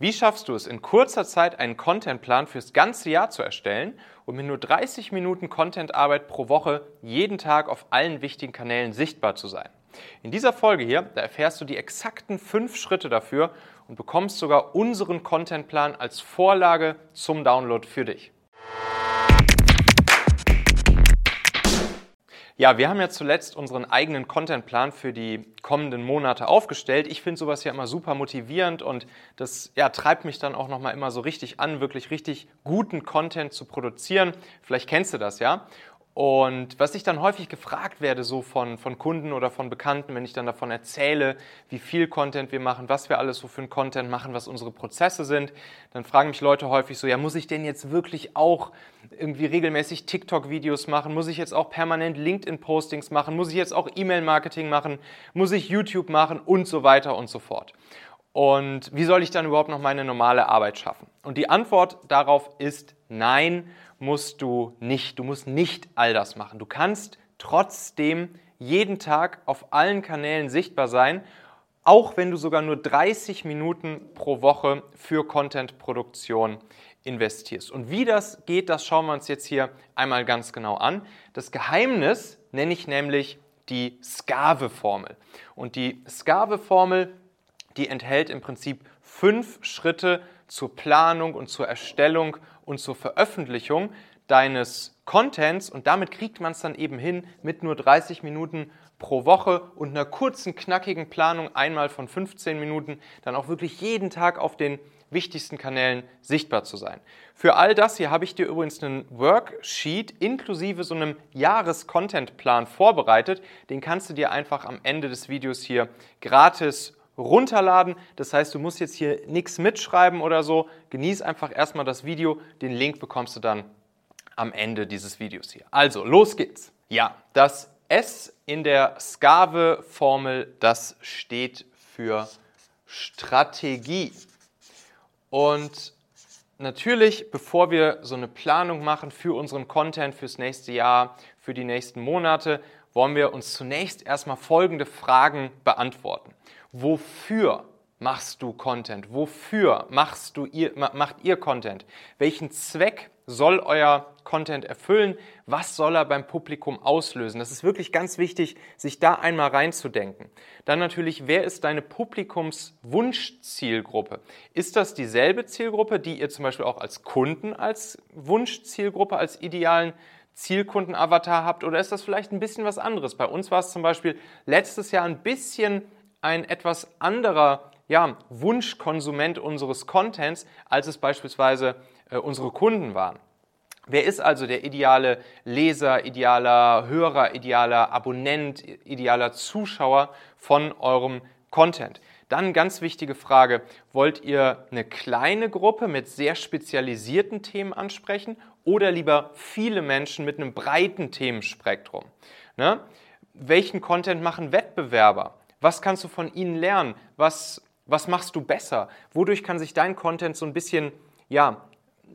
Wie schaffst du es, in kurzer Zeit einen Contentplan fürs ganze Jahr zu erstellen und mit nur 30 Minuten Contentarbeit pro Woche jeden Tag auf allen wichtigen Kanälen sichtbar zu sein? In dieser Folge hier, da erfährst du die exakten fünf Schritte dafür und bekommst sogar unseren Contentplan als Vorlage zum Download für dich. Ja, wir haben ja zuletzt unseren eigenen Contentplan für die kommenden Monate aufgestellt. Ich finde sowas ja immer super motivierend und das ja, treibt mich dann auch nochmal immer so richtig an, wirklich richtig guten Content zu produzieren. Vielleicht kennst du das ja. Und was ich dann häufig gefragt werde, so von, von Kunden oder von Bekannten, wenn ich dann davon erzähle, wie viel Content wir machen, was wir alles so für einen Content machen, was unsere Prozesse sind, dann fragen mich Leute häufig so, ja, muss ich denn jetzt wirklich auch irgendwie regelmäßig TikTok-Videos machen? Muss ich jetzt auch permanent LinkedIn-Postings machen? Muss ich jetzt auch E-Mail-Marketing machen? Muss ich YouTube machen? Und so weiter und so fort. Und wie soll ich dann überhaupt noch meine normale Arbeit schaffen? Und die Antwort darauf ist nein musst du nicht. Du musst nicht all das machen. Du kannst trotzdem jeden Tag auf allen Kanälen sichtbar sein, auch wenn du sogar nur 30 Minuten pro Woche für Content-Produktion investierst. Und wie das geht, das schauen wir uns jetzt hier einmal ganz genau an. Das Geheimnis nenne ich nämlich die Skave-Formel. Und die Skave-Formel, die enthält im Prinzip fünf Schritte zur Planung und zur Erstellung und zur Veröffentlichung deines Contents und damit kriegt man es dann eben hin, mit nur 30 Minuten pro Woche und einer kurzen, knackigen Planung einmal von 15 Minuten dann auch wirklich jeden Tag auf den wichtigsten Kanälen sichtbar zu sein. Für all das hier habe ich dir übrigens einen Worksheet inklusive so einem Jahres-Content-Plan vorbereitet. Den kannst du dir einfach am Ende des Videos hier gratis runterladen. Das heißt, du musst jetzt hier nichts mitschreiben oder so. Genieß einfach erstmal das Video. Den Link bekommst du dann am Ende dieses Videos hier. Also, los geht's. Ja, das S in der Skave-Formel, das steht für Strategie. Und natürlich, bevor wir so eine Planung machen für unseren Content fürs nächste Jahr, für die nächsten Monate, wollen wir uns zunächst erstmal folgende Fragen beantworten. Wofür machst du Content? Wofür machst du ihr, macht ihr Content? Welchen Zweck soll euer Content erfüllen? Was soll er beim Publikum auslösen? Das ist wirklich ganz wichtig, sich da einmal reinzudenken. Dann natürlich, wer ist deine Publikumswunschzielgruppe? Ist das dieselbe Zielgruppe, die ihr zum Beispiel auch als Kunden als Wunschzielgruppe, als idealen Zielkundenavatar habt? Oder ist das vielleicht ein bisschen was anderes? Bei uns war es zum Beispiel letztes Jahr ein bisschen ein etwas anderer ja, Wunschkonsument unseres Contents, als es beispielsweise äh, unsere Kunden waren. Wer ist also der ideale Leser, idealer Hörer, idealer Abonnent, idealer Zuschauer von eurem Content? Dann ganz wichtige Frage, wollt ihr eine kleine Gruppe mit sehr spezialisierten Themen ansprechen oder lieber viele Menschen mit einem breiten Themenspektrum? Ne? Welchen Content machen Wettbewerber? Was kannst du von ihnen lernen? Was, was machst du besser? Wodurch kann sich dein Content so ein bisschen ja,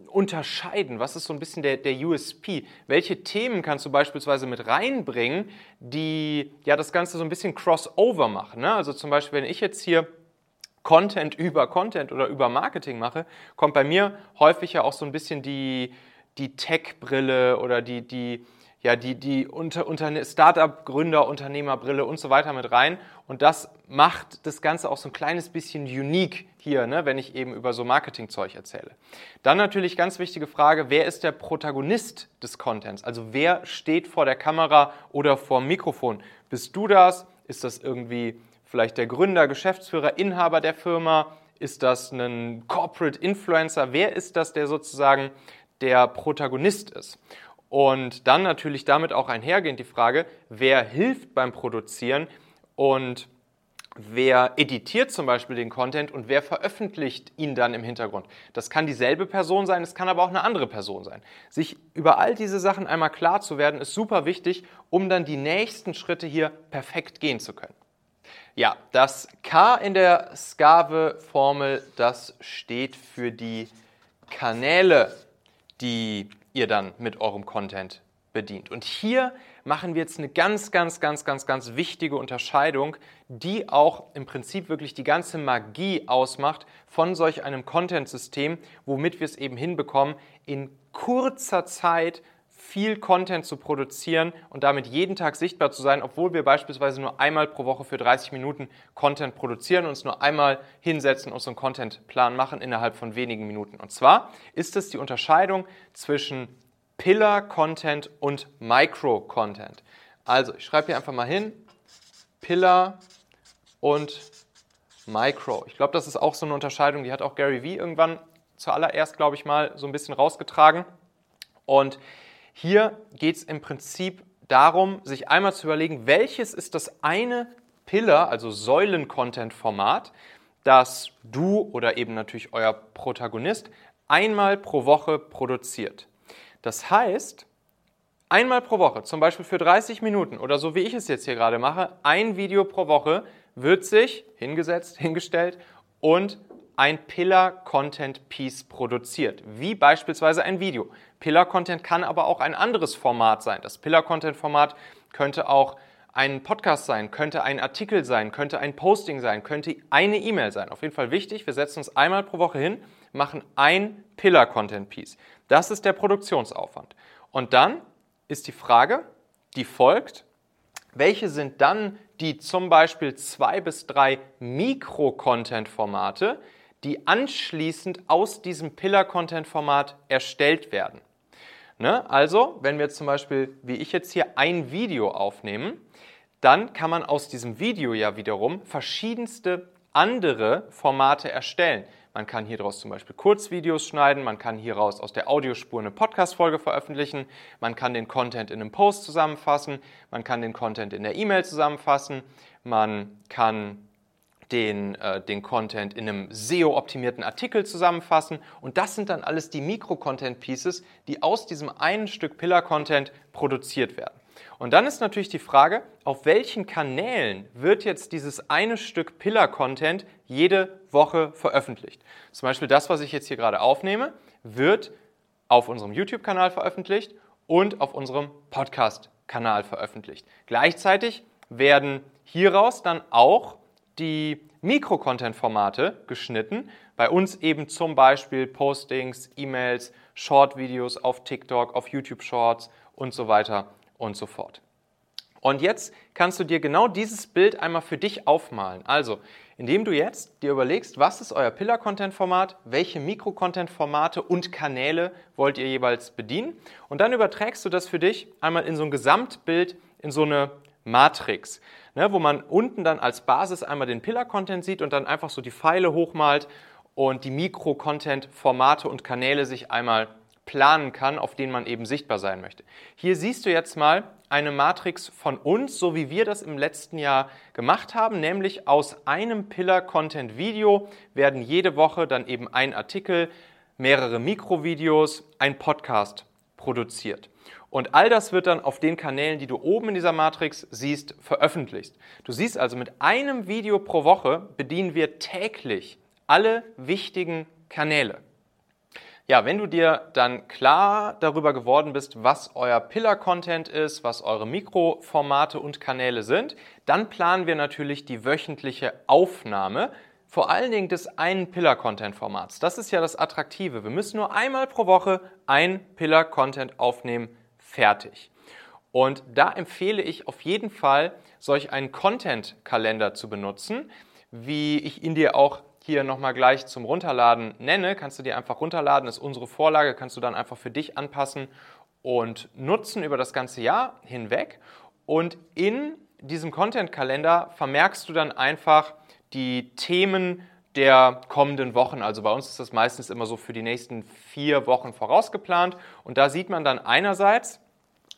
unterscheiden? Was ist so ein bisschen der, der USP? Welche Themen kannst du beispielsweise mit reinbringen, die ja das Ganze so ein bisschen crossover machen? Ne? Also zum Beispiel, wenn ich jetzt hier Content über Content oder über Marketing mache, kommt bei mir häufig ja auch so ein bisschen die, die Tech-Brille oder die, die, ja, die, die unter, unter Startup-Gründer, Unternehmerbrille und so weiter mit rein. Und das macht das Ganze auch so ein kleines bisschen unique hier, ne, wenn ich eben über so Marketingzeug erzähle. Dann natürlich ganz wichtige Frage, wer ist der Protagonist des Contents? Also wer steht vor der Kamera oder vor dem Mikrofon? Bist du das? Ist das irgendwie vielleicht der Gründer, Geschäftsführer, Inhaber der Firma? Ist das ein Corporate Influencer? Wer ist das, der sozusagen der Protagonist ist? Und dann natürlich damit auch einhergehend die Frage, wer hilft beim Produzieren und wer editiert zum Beispiel den Content und wer veröffentlicht ihn dann im Hintergrund. Das kann dieselbe Person sein, es kann aber auch eine andere Person sein. Sich über all diese Sachen einmal klar zu werden, ist super wichtig, um dann die nächsten Schritte hier perfekt gehen zu können. Ja, das K in der Skave-Formel, das steht für die Kanäle, die ihr dann mit eurem Content bedient. Und hier machen wir jetzt eine ganz, ganz, ganz, ganz, ganz wichtige Unterscheidung, die auch im Prinzip wirklich die ganze Magie ausmacht von solch einem Content-System, womit wir es eben hinbekommen, in kurzer Zeit viel Content zu produzieren und damit jeden Tag sichtbar zu sein, obwohl wir beispielsweise nur einmal pro Woche für 30 Minuten Content produzieren, uns nur einmal hinsetzen und unseren Contentplan machen innerhalb von wenigen Minuten. Und zwar ist es die Unterscheidung zwischen Pillar-Content und Micro-Content. Also, ich schreibe hier einfach mal hin, Pillar und Micro. Ich glaube, das ist auch so eine Unterscheidung, die hat auch Gary Vee irgendwann zuallererst, glaube ich mal, so ein bisschen rausgetragen. Und hier geht es im Prinzip darum, sich einmal zu überlegen, welches ist das eine Pillar, also Säulen-Content-Format, das du oder eben natürlich euer Protagonist einmal pro Woche produziert. Das heißt, einmal pro Woche, zum Beispiel für 30 Minuten oder so wie ich es jetzt hier gerade mache, ein Video pro Woche wird sich hingesetzt, hingestellt und ein Pillar-Content-Piece produziert, wie beispielsweise ein Video. Pillar-Content kann aber auch ein anderes Format sein. Das Pillar-Content-Format könnte auch ein Podcast sein, könnte ein Artikel sein, könnte ein Posting sein, könnte eine E-Mail sein. Auf jeden Fall wichtig, wir setzen uns einmal pro Woche hin, machen ein Pillar-Content-Piece. Das ist der Produktionsaufwand. Und dann ist die Frage, die folgt, welche sind dann die zum Beispiel zwei bis drei Mikro-Content-Formate, die anschließend aus diesem Pillar-Content-Format erstellt werden. Ne? Also, wenn wir zum Beispiel, wie ich jetzt hier, ein Video aufnehmen, dann kann man aus diesem Video ja wiederum verschiedenste andere Formate erstellen. Man kann hieraus zum Beispiel Kurzvideos schneiden, man kann hieraus aus der Audiospur eine Podcast-Folge veröffentlichen, man kann den Content in einem Post zusammenfassen, man kann den Content in der E-Mail zusammenfassen, man kann den, äh, den Content in einem SEO-optimierten Artikel zusammenfassen. Und das sind dann alles die Mikro-Content-Pieces, die aus diesem einen Stück Pillar-Content produziert werden. Und dann ist natürlich die Frage, auf welchen Kanälen wird jetzt dieses eine Stück Pillar-Content jede Woche veröffentlicht. Zum Beispiel das, was ich jetzt hier gerade aufnehme, wird auf unserem YouTube-Kanal veröffentlicht und auf unserem Podcast-Kanal veröffentlicht. Gleichzeitig werden hieraus dann auch die Mikro-Content-Formate geschnitten. Bei uns eben zum Beispiel Postings, E-Mails, Short-Videos auf TikTok, auf YouTube Shorts und so weiter und so fort. Und jetzt kannst du dir genau dieses Bild einmal für dich aufmalen. Also, indem du jetzt dir überlegst, was ist euer Pillar-Content-Format, welche Mikro-Content-Formate und Kanäle wollt ihr jeweils bedienen. Und dann überträgst du das für dich einmal in so ein Gesamtbild, in so eine Matrix, ne, wo man unten dann als Basis einmal den Pillar-Content sieht und dann einfach so die Pfeile hochmalt und die Mikro-Content-Formate und Kanäle sich einmal planen kann, auf denen man eben sichtbar sein möchte. Hier siehst du jetzt mal eine Matrix von uns, so wie wir das im letzten Jahr gemacht haben, nämlich aus einem Pillar-Content-Video werden jede Woche dann eben ein Artikel, mehrere Mikrovideos, ein Podcast produziert. Und all das wird dann auf den Kanälen, die du oben in dieser Matrix siehst, veröffentlicht. Du siehst also, mit einem Video pro Woche bedienen wir täglich alle wichtigen Kanäle. Ja, wenn du dir dann klar darüber geworden bist, was euer Pillar-Content ist, was eure Mikroformate und Kanäle sind, dann planen wir natürlich die wöchentliche Aufnahme, vor allen Dingen des einen Pillar-Content-Formats. Das ist ja das Attraktive. Wir müssen nur einmal pro Woche ein Pillar-Content aufnehmen, fertig. Und da empfehle ich auf jeden Fall, solch einen Content-Kalender zu benutzen, wie ich ihn dir auch hier nochmal gleich zum Runterladen nenne, kannst du dir einfach runterladen, ist unsere Vorlage, kannst du dann einfach für dich anpassen und nutzen über das ganze Jahr hinweg. Und in diesem Content-Kalender vermerkst du dann einfach die Themen der kommenden Wochen. Also bei uns ist das meistens immer so für die nächsten vier Wochen vorausgeplant. Und da sieht man dann einerseits,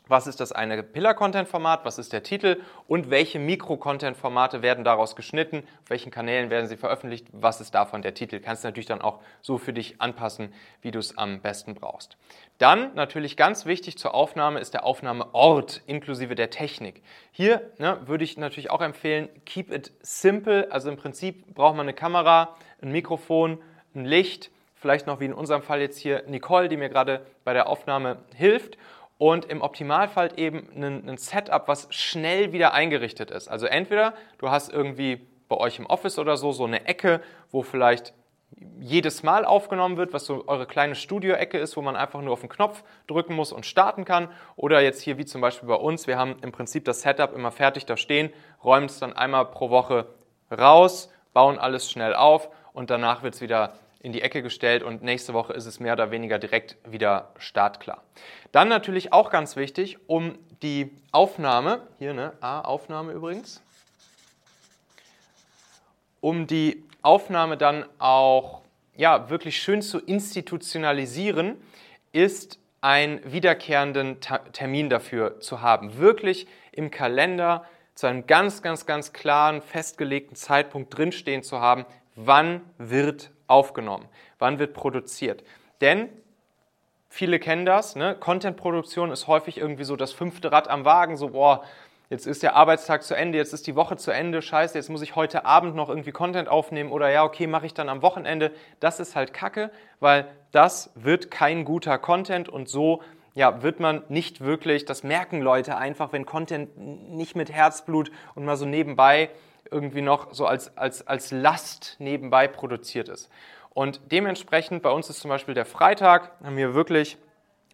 was ist das eine Pillar-Content-Format, was ist der Titel und welche Mikro-Content-Formate werden daraus geschnitten, auf welchen Kanälen werden sie veröffentlicht, was ist davon der Titel. Kannst du natürlich dann auch so für dich anpassen, wie du es am besten brauchst. Dann natürlich ganz wichtig zur Aufnahme ist der Aufnahmeort inklusive der Technik. Hier ne, würde ich natürlich auch empfehlen, keep it simple. Also im Prinzip braucht man eine Kamera, ein Mikrofon, ein Licht, vielleicht noch wie in unserem Fall jetzt hier Nicole, die mir gerade bei der Aufnahme hilft und im Optimalfall eben ein, ein Setup, was schnell wieder eingerichtet ist. Also entweder du hast irgendwie bei euch im Office oder so so eine Ecke, wo vielleicht jedes Mal aufgenommen wird, was so eure kleine Studio-Ecke ist, wo man einfach nur auf den Knopf drücken muss und starten kann. Oder jetzt hier wie zum Beispiel bei uns, wir haben im Prinzip das Setup immer fertig da stehen, räumen es dann einmal pro Woche raus, bauen alles schnell auf und danach wird es wieder in die Ecke gestellt und nächste Woche ist es mehr oder weniger direkt wieder startklar. Dann natürlich auch ganz wichtig, um die Aufnahme, hier ne, A, Aufnahme übrigens, um die Aufnahme dann auch ja, wirklich schön zu institutionalisieren, ist einen wiederkehrenden Termin dafür zu haben. Wirklich im Kalender zu einem ganz, ganz, ganz klaren, festgelegten Zeitpunkt drinstehen zu haben, wann wird aufgenommen, wann wird produziert. Denn viele kennen das, ne? Content-Produktion ist häufig irgendwie so das fünfte Rad am Wagen, so, boah, jetzt ist der Arbeitstag zu Ende, jetzt ist die Woche zu Ende, scheiße, jetzt muss ich heute Abend noch irgendwie Content aufnehmen oder ja, okay, mache ich dann am Wochenende. Das ist halt Kacke, weil das wird kein guter Content und so ja, wird man nicht wirklich, das merken Leute einfach, wenn Content nicht mit Herzblut und mal so nebenbei irgendwie noch so als, als, als Last nebenbei produziert ist. Und dementsprechend, bei uns ist zum Beispiel der Freitag, haben wir wirklich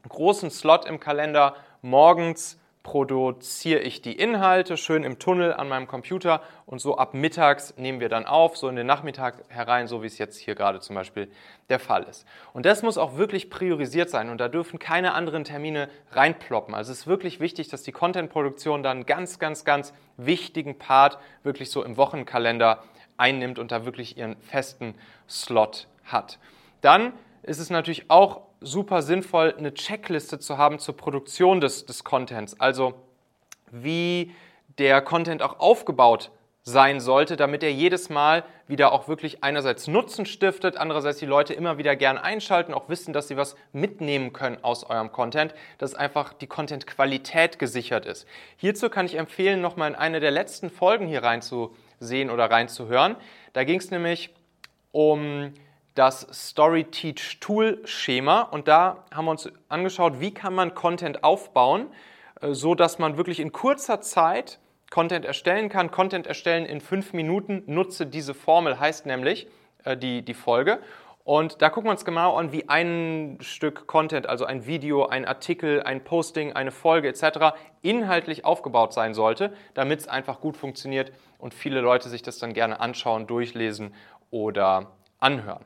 einen großen Slot im Kalender, morgens produziere ich die Inhalte schön im Tunnel an meinem Computer und so ab mittags nehmen wir dann auf, so in den Nachmittag herein, so wie es jetzt hier gerade zum Beispiel der Fall ist. Und das muss auch wirklich priorisiert sein und da dürfen keine anderen Termine reinploppen. Also es ist wirklich wichtig, dass die Content-Produktion dann einen ganz, ganz, ganz wichtigen Part wirklich so im Wochenkalender einnimmt und da wirklich ihren festen Slot hat. Dann ist es natürlich auch super sinnvoll, eine Checkliste zu haben zur Produktion des, des Contents. Also wie der Content auch aufgebaut sein sollte, damit er jedes Mal wieder auch wirklich einerseits Nutzen stiftet, andererseits die Leute immer wieder gern einschalten, auch wissen, dass sie was mitnehmen können aus eurem Content, dass einfach die Content-Qualität gesichert ist. Hierzu kann ich empfehlen, nochmal in eine der letzten Folgen hier reinzusehen oder reinzuhören. Da ging es nämlich um das Story Teach Tool Schema und da haben wir uns angeschaut, wie kann man Content aufbauen, äh, so dass man wirklich in kurzer Zeit Content erstellen kann. Content erstellen in fünf Minuten, nutze diese Formel, heißt nämlich äh, die, die Folge. Und da gucken wir uns genau an, wie ein Stück Content, also ein Video, ein Artikel, ein Posting, eine Folge etc. inhaltlich aufgebaut sein sollte, damit es einfach gut funktioniert und viele Leute sich das dann gerne anschauen, durchlesen oder anhören.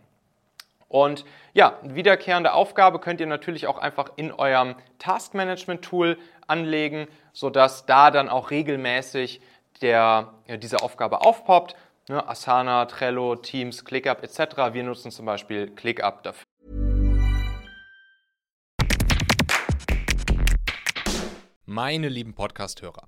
Und ja, wiederkehrende Aufgabe könnt ihr natürlich auch einfach in eurem Taskmanagement-Tool anlegen, sodass da dann auch regelmäßig der, ja, diese Aufgabe aufpoppt. Ne, Asana, Trello, Teams, ClickUp etc. Wir nutzen zum Beispiel ClickUp dafür. Meine lieben Podcast-Hörer,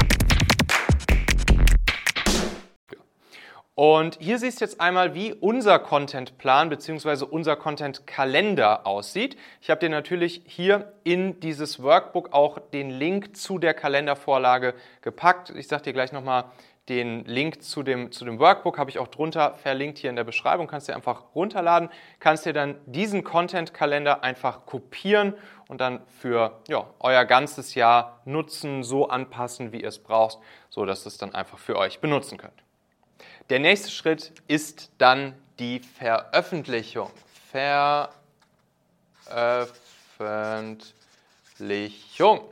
Und hier siehst du jetzt einmal, wie unser Contentplan bzw. unser Content-Kalender aussieht. Ich habe dir natürlich hier in dieses Workbook auch den Link zu der Kalendervorlage gepackt. Ich sage dir gleich nochmal den Link zu dem, zu dem Workbook, habe ich auch drunter verlinkt hier in der Beschreibung. Kannst du einfach runterladen, kannst dir dann diesen Content-Kalender einfach kopieren und dann für ja, euer ganzes Jahr nutzen, so anpassen, wie ihr es braucht, sodass ihr es dann einfach für euch benutzen könnt. Der nächste Schritt ist dann die Veröffentlichung. Veröffentlichung.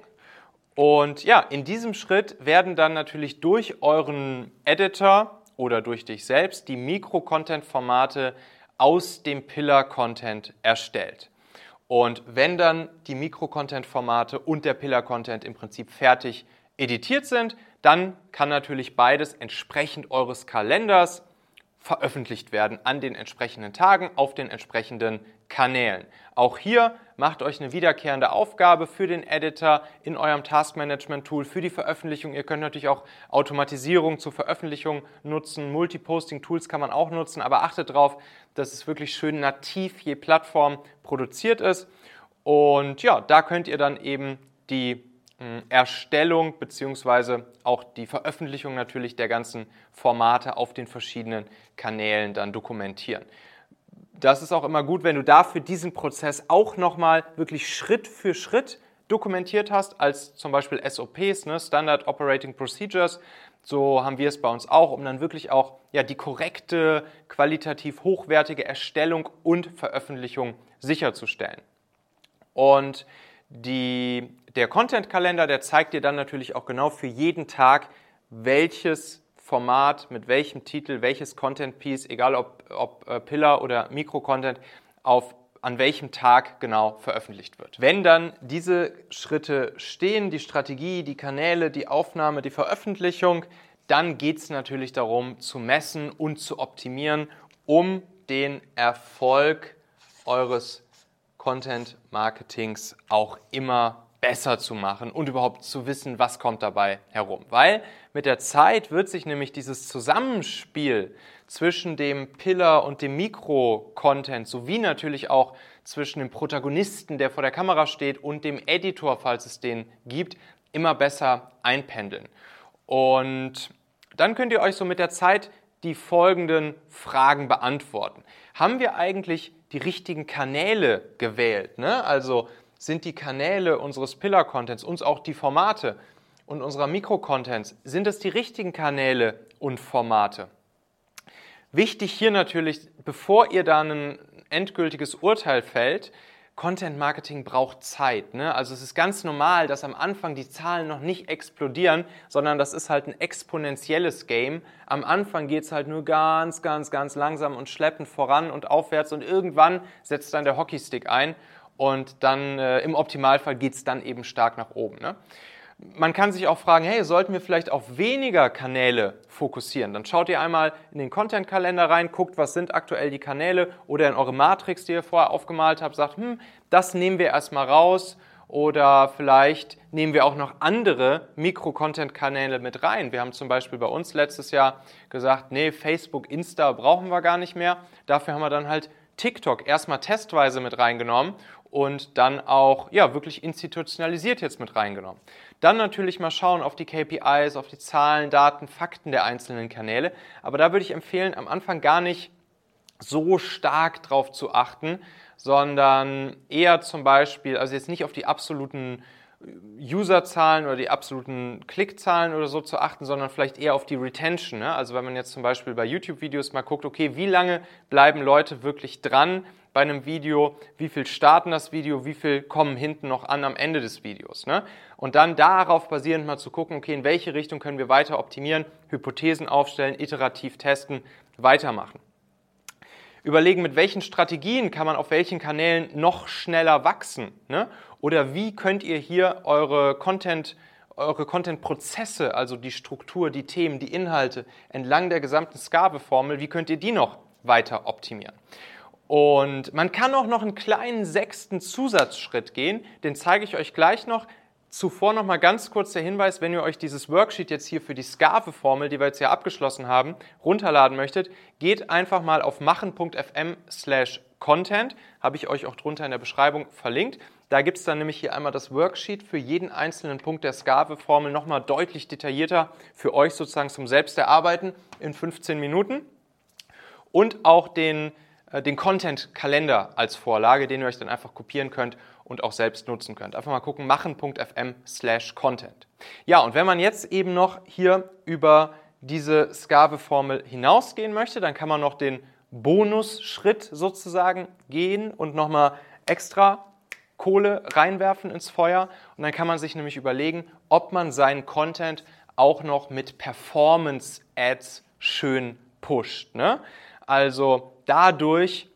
Und ja, in diesem Schritt werden dann natürlich durch euren Editor oder durch dich selbst die Mikro-Content-Formate aus dem Pillar-Content erstellt. Und wenn dann die Mikro-Content-Formate und der Pillar-Content im Prinzip fertig editiert sind, dann kann natürlich beides entsprechend eures Kalenders veröffentlicht werden an den entsprechenden Tagen auf den entsprechenden Kanälen. Auch hier macht euch eine wiederkehrende Aufgabe für den Editor in eurem Taskmanagement-Tool für die Veröffentlichung. Ihr könnt natürlich auch Automatisierung zur Veröffentlichung nutzen. Multiposting-Tools kann man auch nutzen, aber achtet darauf, dass es wirklich schön nativ je Plattform produziert ist. Und ja, da könnt ihr dann eben die Erstellung bzw. auch die Veröffentlichung natürlich der ganzen Formate auf den verschiedenen Kanälen dann dokumentieren. Das ist auch immer gut, wenn du dafür diesen Prozess auch nochmal wirklich Schritt für Schritt dokumentiert hast, als zum Beispiel SOPs, ne, Standard Operating Procedures. So haben wir es bei uns auch, um dann wirklich auch ja, die korrekte, qualitativ hochwertige Erstellung und Veröffentlichung sicherzustellen. Und die, der Content-Kalender, der zeigt dir dann natürlich auch genau für jeden Tag, welches Format, mit welchem Titel, welches Content-Piece, egal ob, ob äh, Pillar oder Mikro-Content, auf an welchem Tag genau veröffentlicht wird. Wenn dann diese Schritte stehen, die Strategie, die Kanäle, die Aufnahme, die Veröffentlichung, dann geht es natürlich darum zu messen und zu optimieren, um den Erfolg eures Content Marketings auch immer besser zu machen und überhaupt zu wissen, was kommt dabei herum. Weil mit der Zeit wird sich nämlich dieses Zusammenspiel zwischen dem Pillar und dem Mikro-Content sowie natürlich auch zwischen dem Protagonisten, der vor der Kamera steht, und dem Editor, falls es den gibt, immer besser einpendeln. Und dann könnt ihr euch so mit der Zeit die folgenden Fragen beantworten. Haben wir eigentlich die richtigen Kanäle gewählt? Ne? Also sind die Kanäle unseres Pillar-Contents, uns auch die Formate und unserer Mikro-Contents, sind es die richtigen Kanäle und Formate? Wichtig hier natürlich, bevor ihr da ein endgültiges Urteil fällt, Content Marketing braucht Zeit. Ne? Also es ist ganz normal, dass am Anfang die Zahlen noch nicht explodieren, sondern das ist halt ein exponentielles Game. Am Anfang geht es halt nur ganz, ganz, ganz langsam und schleppend voran und aufwärts und irgendwann setzt dann der Hockeystick ein und dann äh, im Optimalfall geht es dann eben stark nach oben. Ne? Man kann sich auch fragen, hey, sollten wir vielleicht auf weniger Kanäle fokussieren? Dann schaut ihr einmal in den Content-Kalender rein, guckt, was sind aktuell die Kanäle oder in eure Matrix, die ihr vorher aufgemalt habt, sagt, hm, das nehmen wir erstmal raus oder vielleicht nehmen wir auch noch andere Mikro-Content-Kanäle mit rein. Wir haben zum Beispiel bei uns letztes Jahr gesagt, nee, Facebook, Insta brauchen wir gar nicht mehr. Dafür haben wir dann halt TikTok erstmal testweise mit reingenommen und dann auch ja, wirklich institutionalisiert jetzt mit reingenommen. Dann natürlich mal schauen auf die KPIs, auf die Zahlen, Daten, Fakten der einzelnen Kanäle. Aber da würde ich empfehlen, am Anfang gar nicht so stark drauf zu achten, sondern eher zum Beispiel, also jetzt nicht auf die absoluten Userzahlen oder die absoluten Klickzahlen oder so zu achten, sondern vielleicht eher auf die Retention. Ne? Also wenn man jetzt zum Beispiel bei YouTube-Videos mal guckt, okay, wie lange bleiben Leute wirklich dran bei einem Video, wie viel starten das Video, wie viel kommen hinten noch an am Ende des Videos. Ne? Und dann darauf basierend mal zu gucken, okay, in welche Richtung können wir weiter optimieren, Hypothesen aufstellen, iterativ testen, weitermachen. Überlegen, mit welchen Strategien kann man auf welchen Kanälen noch schneller wachsen. Ne? Oder wie könnt ihr hier eure Content eure Content-Prozesse, also die Struktur, die Themen, die Inhalte entlang der gesamten Skave-Formel, wie könnt ihr die noch weiter optimieren? Und man kann auch noch einen kleinen sechsten Zusatzschritt gehen, den zeige ich euch gleich noch. Zuvor noch mal ganz kurz der Hinweis, wenn ihr euch dieses Worksheet jetzt hier für die Skave-Formel, die wir jetzt hier abgeschlossen haben, runterladen möchtet, geht einfach mal auf machen.fm slash content, habe ich euch auch drunter in der Beschreibung verlinkt. Da gibt es dann nämlich hier einmal das Worksheet für jeden einzelnen Punkt der Skave-Formel nochmal deutlich detaillierter für euch sozusagen zum Selbsterarbeiten in 15 Minuten und auch den den Content-Kalender als Vorlage, den ihr euch dann einfach kopieren könnt und auch selbst nutzen könnt. Einfach mal gucken, machen.fm slash content. Ja, und wenn man jetzt eben noch hier über diese Skave-Formel hinausgehen möchte, dann kann man noch den Bonusschritt sozusagen gehen und nochmal extra Kohle reinwerfen ins Feuer. Und dann kann man sich nämlich überlegen, ob man seinen Content auch noch mit Performance-Ads schön pusht. Ne? Also dadurch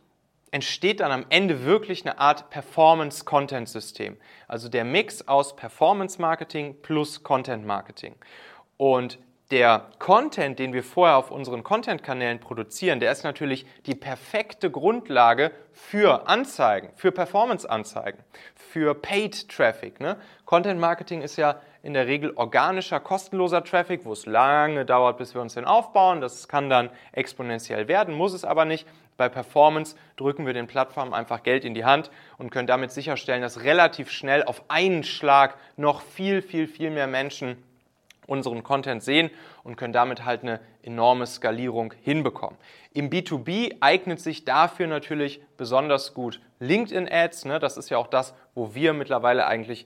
entsteht dann am Ende wirklich eine Art Performance-Content-System. Also der Mix aus Performance-Marketing plus Content-Marketing. Und der Content, den wir vorher auf unseren Content-Kanälen produzieren, der ist natürlich die perfekte Grundlage für Anzeigen, für Performance-Anzeigen, für Paid-Traffic. Ne? Content-Marketing ist ja in der Regel organischer, kostenloser Traffic, wo es lange dauert, bis wir uns den aufbauen. Das kann dann exponentiell werden, muss es aber nicht. Bei Performance drücken wir den Plattformen einfach Geld in die Hand und können damit sicherstellen, dass relativ schnell auf einen Schlag noch viel, viel, viel mehr Menschen unseren Content sehen und können damit halt eine enorme Skalierung hinbekommen. Im B2B eignet sich dafür natürlich besonders gut LinkedIn Ads. Ne? Das ist ja auch das, wo wir mittlerweile eigentlich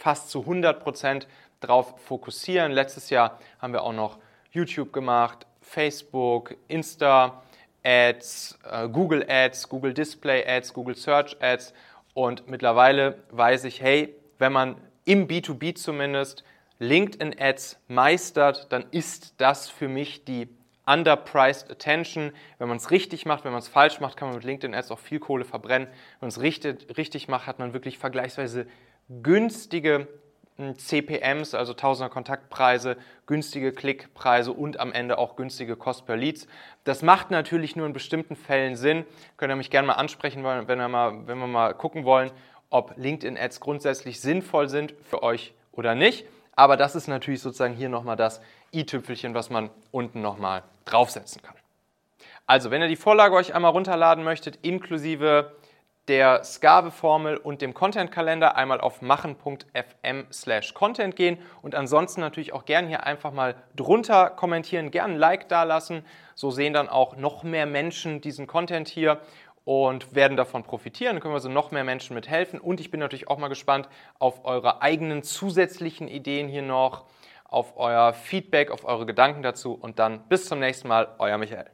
fast zu 100 Prozent drauf fokussieren. Letztes Jahr haben wir auch noch YouTube gemacht, Facebook, Insta Ads, äh, Google Ads, Google Display Ads, Google Search Ads und mittlerweile weiß ich, hey, wenn man im B2B zumindest LinkedIn Ads meistert, dann ist das für mich die underpriced attention. Wenn man es richtig macht, wenn man es falsch macht, kann man mit LinkedIn Ads auch viel Kohle verbrennen. Wenn man es richtig, richtig macht, hat man wirklich vergleichsweise günstige hm, CPMs, also Tausender Kontaktpreise, günstige Klickpreise und am Ende auch günstige Cost per Leads. Das macht natürlich nur in bestimmten Fällen Sinn. Könnt ihr mich gerne mal ansprechen, wenn wir mal, wenn wir mal gucken wollen, ob LinkedIn Ads grundsätzlich sinnvoll sind für euch oder nicht. Aber das ist natürlich sozusagen hier nochmal das i-Tüpfelchen, was man unten nochmal draufsetzen kann. Also, wenn ihr die Vorlage euch einmal runterladen möchtet, inklusive der Skave-Formel und dem Content-Kalender einmal auf machen.fm slash content gehen und ansonsten natürlich auch gerne hier einfach mal drunter kommentieren, gerne ein Like dalassen. So sehen dann auch noch mehr Menschen diesen Content hier und werden davon profitieren. Dann können wir so noch mehr Menschen mithelfen. Und ich bin natürlich auch mal gespannt auf eure eigenen zusätzlichen Ideen hier noch, auf euer Feedback, auf eure Gedanken dazu. Und dann bis zum nächsten Mal, euer Michael.